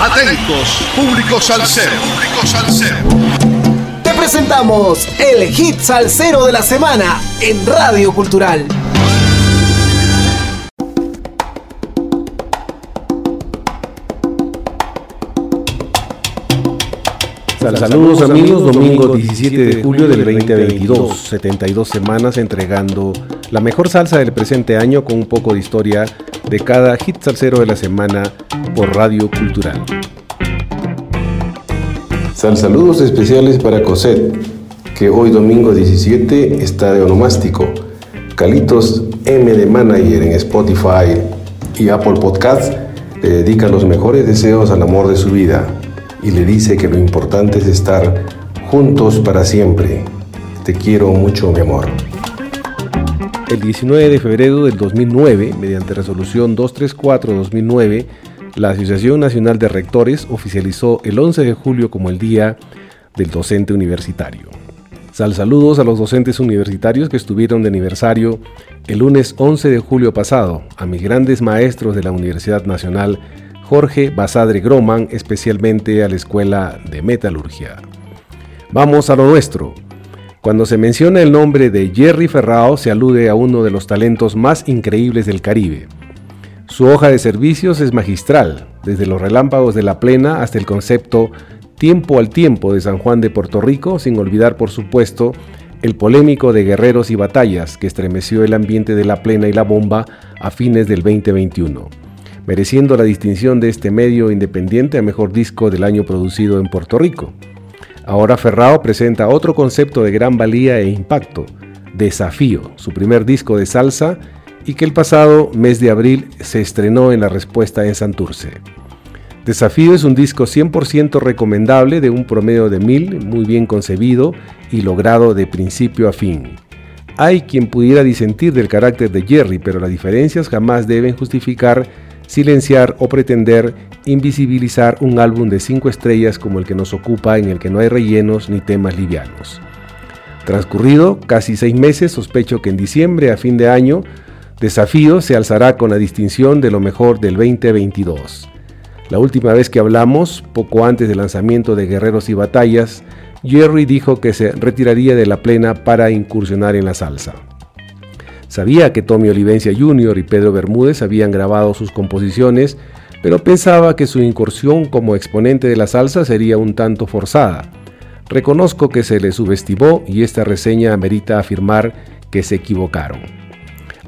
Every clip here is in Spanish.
Atentos, público salsero. Público salsero. Te presentamos el hit salsero de la semana en Radio Cultural. Saludos amigos, domingo 17 de julio del 2022, 72 semanas entregando la mejor salsa del presente año con un poco de historia de cada hit salsero de la semana por Radio Cultural. Sal saludos especiales para Cosette, que hoy domingo 17 está de onomástico. Calitos M de Manager en Spotify y Apple Podcasts le dedica los mejores deseos al amor de su vida y le dice que lo importante es estar juntos para siempre. Te quiero mucho, mi amor. El 19 de febrero del 2009, mediante resolución 234-2009, la Asociación Nacional de Rectores oficializó el 11 de julio como el Día del Docente Universitario. Sal saludos a los docentes universitarios que estuvieron de aniversario el lunes 11 de julio pasado, a mis grandes maestros de la Universidad Nacional Jorge Basadre Groman, especialmente a la Escuela de Metalurgia. Vamos a lo nuestro. Cuando se menciona el nombre de Jerry Ferrao, se alude a uno de los talentos más increíbles del Caribe. Su hoja de servicios es magistral, desde los relámpagos de la plena hasta el concepto tiempo al tiempo de San Juan de Puerto Rico, sin olvidar por supuesto el polémico de guerreros y batallas que estremeció el ambiente de la plena y la bomba a fines del 2021 mereciendo la distinción de este medio independiente a mejor disco del año producido en Puerto Rico. Ahora Ferrao presenta otro concepto de gran valía e impacto, Desafío, su primer disco de salsa y que el pasado mes de abril se estrenó en la respuesta en Santurce. Desafío es un disco 100% recomendable de un promedio de mil, muy bien concebido y logrado de principio a fin. Hay quien pudiera disentir del carácter de Jerry, pero las diferencias jamás deben justificar silenciar o pretender invisibilizar un álbum de cinco estrellas como el que nos ocupa en el que no hay rellenos ni temas livianos. Transcurrido casi seis meses, sospecho que en diciembre a fin de año, Desafío se alzará con la distinción de lo mejor del 2022. La última vez que hablamos, poco antes del lanzamiento de Guerreros y Batallas, Jerry dijo que se retiraría de la plena para incursionar en la salsa. Sabía que Tommy Olivencia Jr. y Pedro Bermúdez habían grabado sus composiciones, pero pensaba que su incursión como exponente de la salsa sería un tanto forzada. Reconozco que se le subestimó y esta reseña amerita afirmar que se equivocaron.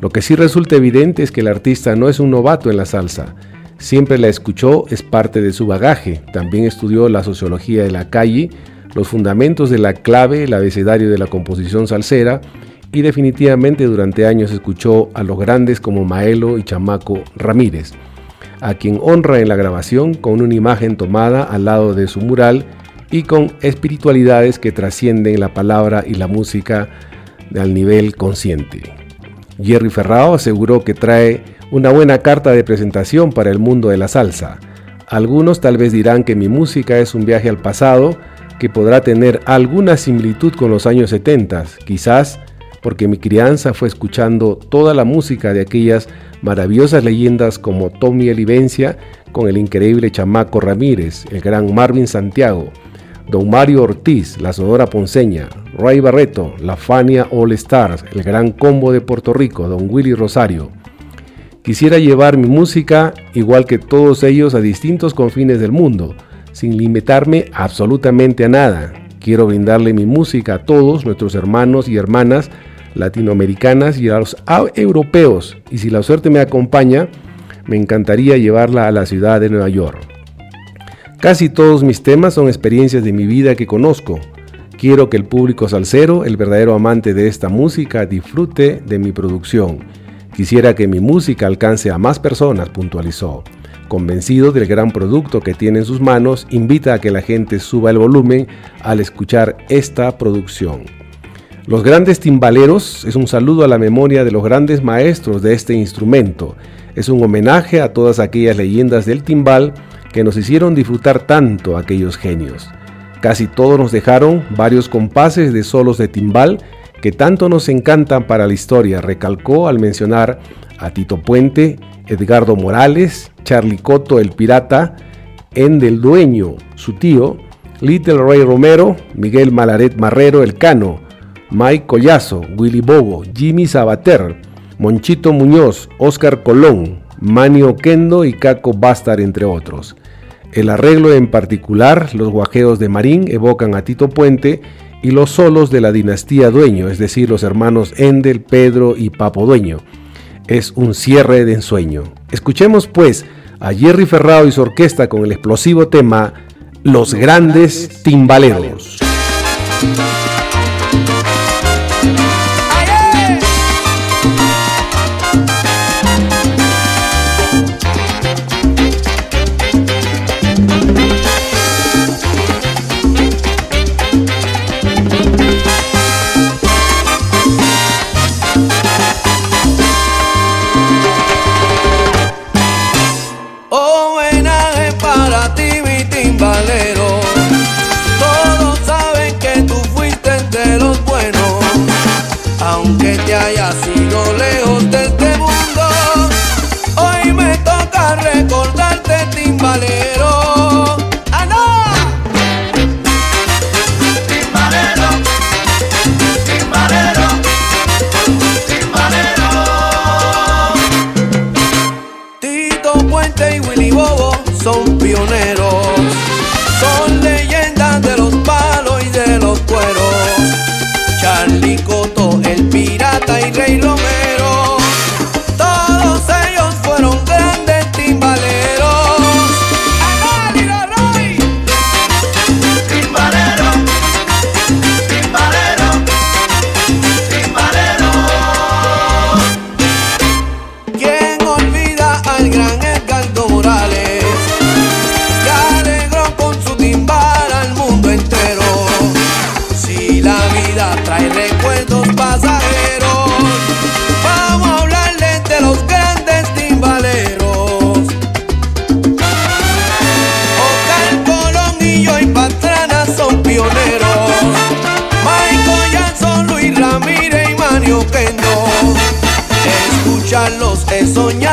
Lo que sí resulta evidente es que el artista no es un novato en la salsa. Siempre la escuchó, es parte de su bagaje. También estudió la sociología de la calle, los fundamentos de la clave, el abecedario de la composición salsera y definitivamente durante años escuchó a los grandes como Maelo y Chamaco Ramírez, a quien honra en la grabación con una imagen tomada al lado de su mural y con espiritualidades que trascienden la palabra y la música al nivel consciente. Jerry Ferrao aseguró que trae una buena carta de presentación para el mundo de la salsa. Algunos tal vez dirán que mi música es un viaje al pasado que podrá tener alguna similitud con los años 70, quizás porque mi crianza fue escuchando toda la música de aquellas maravillosas leyendas como Tommy Elivencia con el increíble Chamaco Ramírez, el gran Marvin Santiago, Don Mario Ortiz, la Sonora Ponceña, Ray Barreto, la Fania All Stars, el gran combo de Puerto Rico, Don Willy Rosario. Quisiera llevar mi música, igual que todos ellos, a distintos confines del mundo, sin limitarme absolutamente a nada. Quiero brindarle mi música a todos nuestros hermanos y hermanas latinoamericanas y a los europeos. Y si la suerte me acompaña, me encantaría llevarla a la ciudad de Nueva York. Casi todos mis temas son experiencias de mi vida que conozco. Quiero que el público salsero, el verdadero amante de esta música, disfrute de mi producción. Quisiera que mi música alcance a más personas, puntualizó. Convencido del gran producto que tiene en sus manos, invita a que la gente suba el volumen al escuchar esta producción. Los grandes timbaleros es un saludo a la memoria de los grandes maestros de este instrumento. Es un homenaje a todas aquellas leyendas del timbal que nos hicieron disfrutar tanto aquellos genios. Casi todos nos dejaron varios compases de solos de timbal que tanto nos encantan para la historia, recalcó al mencionar a Tito Puente, Edgardo Morales, Charlie Coto el Pirata en del dueño, su tío, Little Ray Romero, Miguel Malaret Marrero El Cano, Mike Collazo, Willy Bobo, Jimmy Sabater, Monchito Muñoz, Oscar Colón, Manio Kendo y Caco Bastar, entre otros. El arreglo en particular, los guajeos de Marín evocan a Tito Puente y los solos de la dinastía Dueño, es decir, los hermanos Endel, Pedro y Papo Dueño. Es un cierre de ensueño. Escuchemos pues a Jerry Ferrao y su orquesta con el explosivo tema Los grandes timbaleros. son pioneros. obvio que no. Escúchalos, he soñado.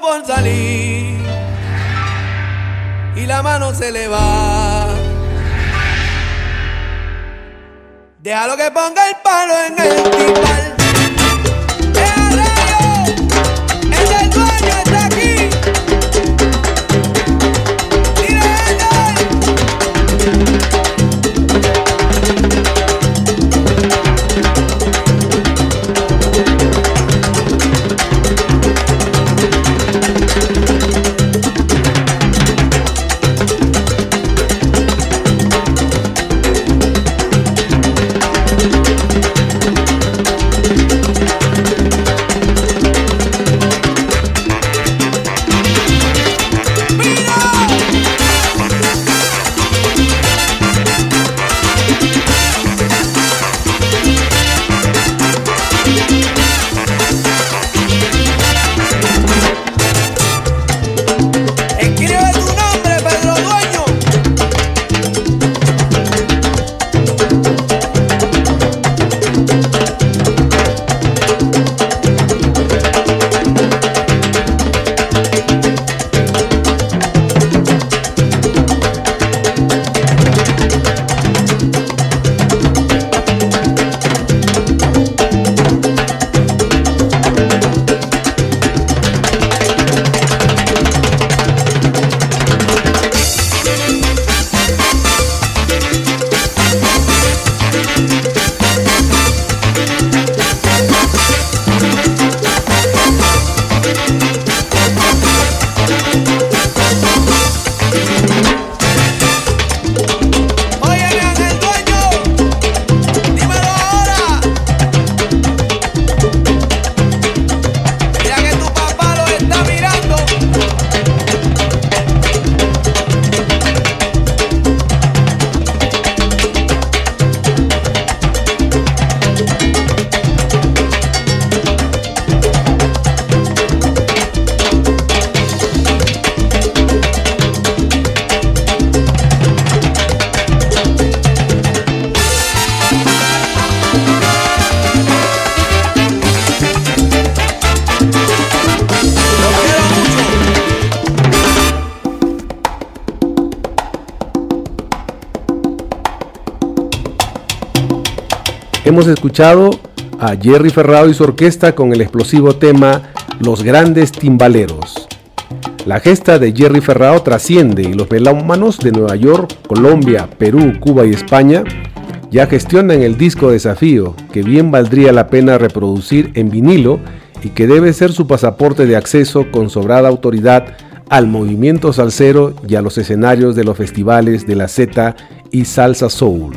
por salir y la mano se le va. Déjalo que ponga el palo en el timbal. Eh. Hemos escuchado a Jerry Ferrao y su orquesta con el explosivo tema Los grandes timbaleros. La gesta de Jerry Ferrao trasciende y los melómanos de Nueva York, Colombia, Perú, Cuba y España ya gestionan el disco Desafío, que bien valdría la pena reproducir en vinilo y que debe ser su pasaporte de acceso con sobrada autoridad al movimiento salsero y a los escenarios de los festivales de la Z y Salsa Soul.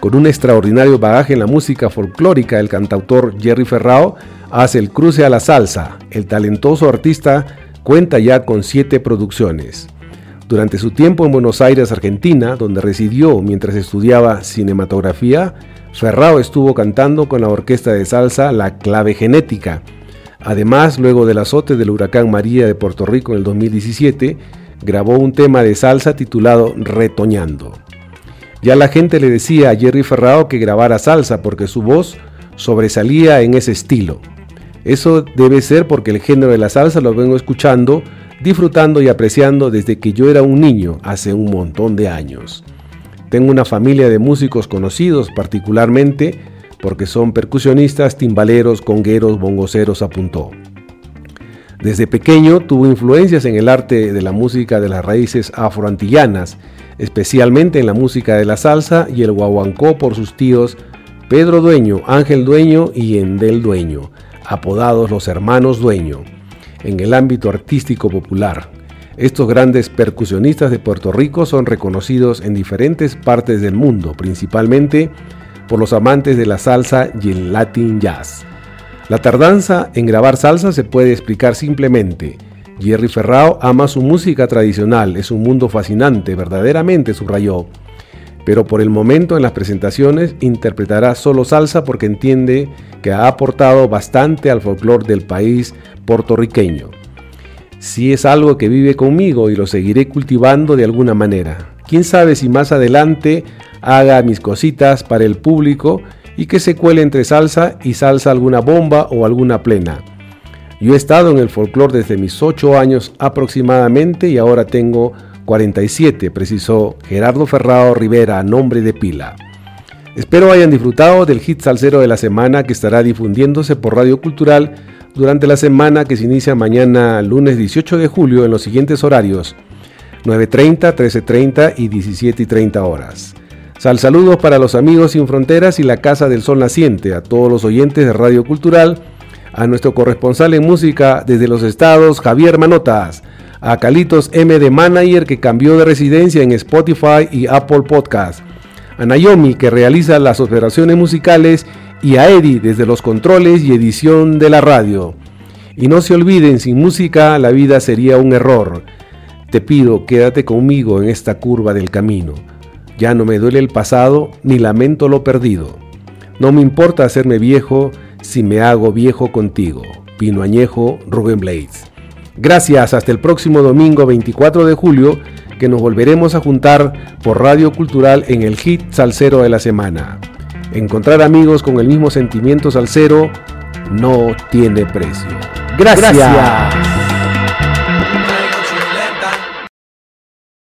Con un extraordinario bagaje en la música folclórica, el cantautor Jerry Ferrao hace el cruce a la salsa. El talentoso artista cuenta ya con siete producciones. Durante su tiempo en Buenos Aires, Argentina, donde residió mientras estudiaba cinematografía, Ferrao estuvo cantando con la orquesta de salsa La Clave Genética. Además, luego del azote del huracán María de Puerto Rico en el 2017, grabó un tema de salsa titulado Retoñando. Ya la gente le decía a Jerry Ferrao que grabara salsa porque su voz sobresalía en ese estilo. Eso debe ser porque el género de la salsa lo vengo escuchando, disfrutando y apreciando desde que yo era un niño hace un montón de años. Tengo una familia de músicos conocidos particularmente porque son percusionistas, timbaleros, congueros, bongoceros, apuntó. Desde pequeño tuvo influencias en el arte de la música de las raíces afroantillanas, especialmente en la música de la salsa y el guaguancó por sus tíos Pedro Dueño, Ángel Dueño y Endel Dueño, apodados los hermanos Dueño, en el ámbito artístico popular. Estos grandes percusionistas de Puerto Rico son reconocidos en diferentes partes del mundo, principalmente por los amantes de la salsa y el Latin jazz. La tardanza en grabar salsa se puede explicar simplemente. Jerry Ferrao ama su música tradicional, es un mundo fascinante, verdaderamente subrayó. Pero por el momento en las presentaciones interpretará solo salsa porque entiende que ha aportado bastante al folclore del país puertorriqueño. Si es algo que vive conmigo y lo seguiré cultivando de alguna manera. Quién sabe si más adelante haga mis cositas para el público y que se cuele entre salsa y salsa alguna bomba o alguna plena. Yo he estado en el folclore desde mis 8 años aproximadamente y ahora tengo 47, precisó Gerardo Ferrao Rivera a nombre de Pila. Espero hayan disfrutado del hit salsero de la semana que estará difundiéndose por Radio Cultural durante la semana que se inicia mañana lunes 18 de julio en los siguientes horarios 9.30, 13.30 y 17.30 horas. Sal saludos para los amigos sin fronteras y la Casa del Sol Naciente, a todos los oyentes de Radio Cultural, a nuestro corresponsal en música desde los estados, Javier Manotas, a Calitos M de Manager que cambió de residencia en Spotify y Apple Podcast, a Naomi que realiza las operaciones musicales y a Eddie desde los controles y edición de la radio. Y no se olviden, sin música la vida sería un error. Te pido, quédate conmigo en esta curva del camino. Ya no me duele el pasado ni lamento lo perdido. No me importa hacerme viejo si me hago viejo contigo. Pino Añejo, Rubén Blades. Gracias, hasta el próximo domingo 24 de julio, que nos volveremos a juntar por Radio Cultural en el hit salsero de la semana. Encontrar amigos con el mismo sentimiento salsero no tiene precio. Gracias.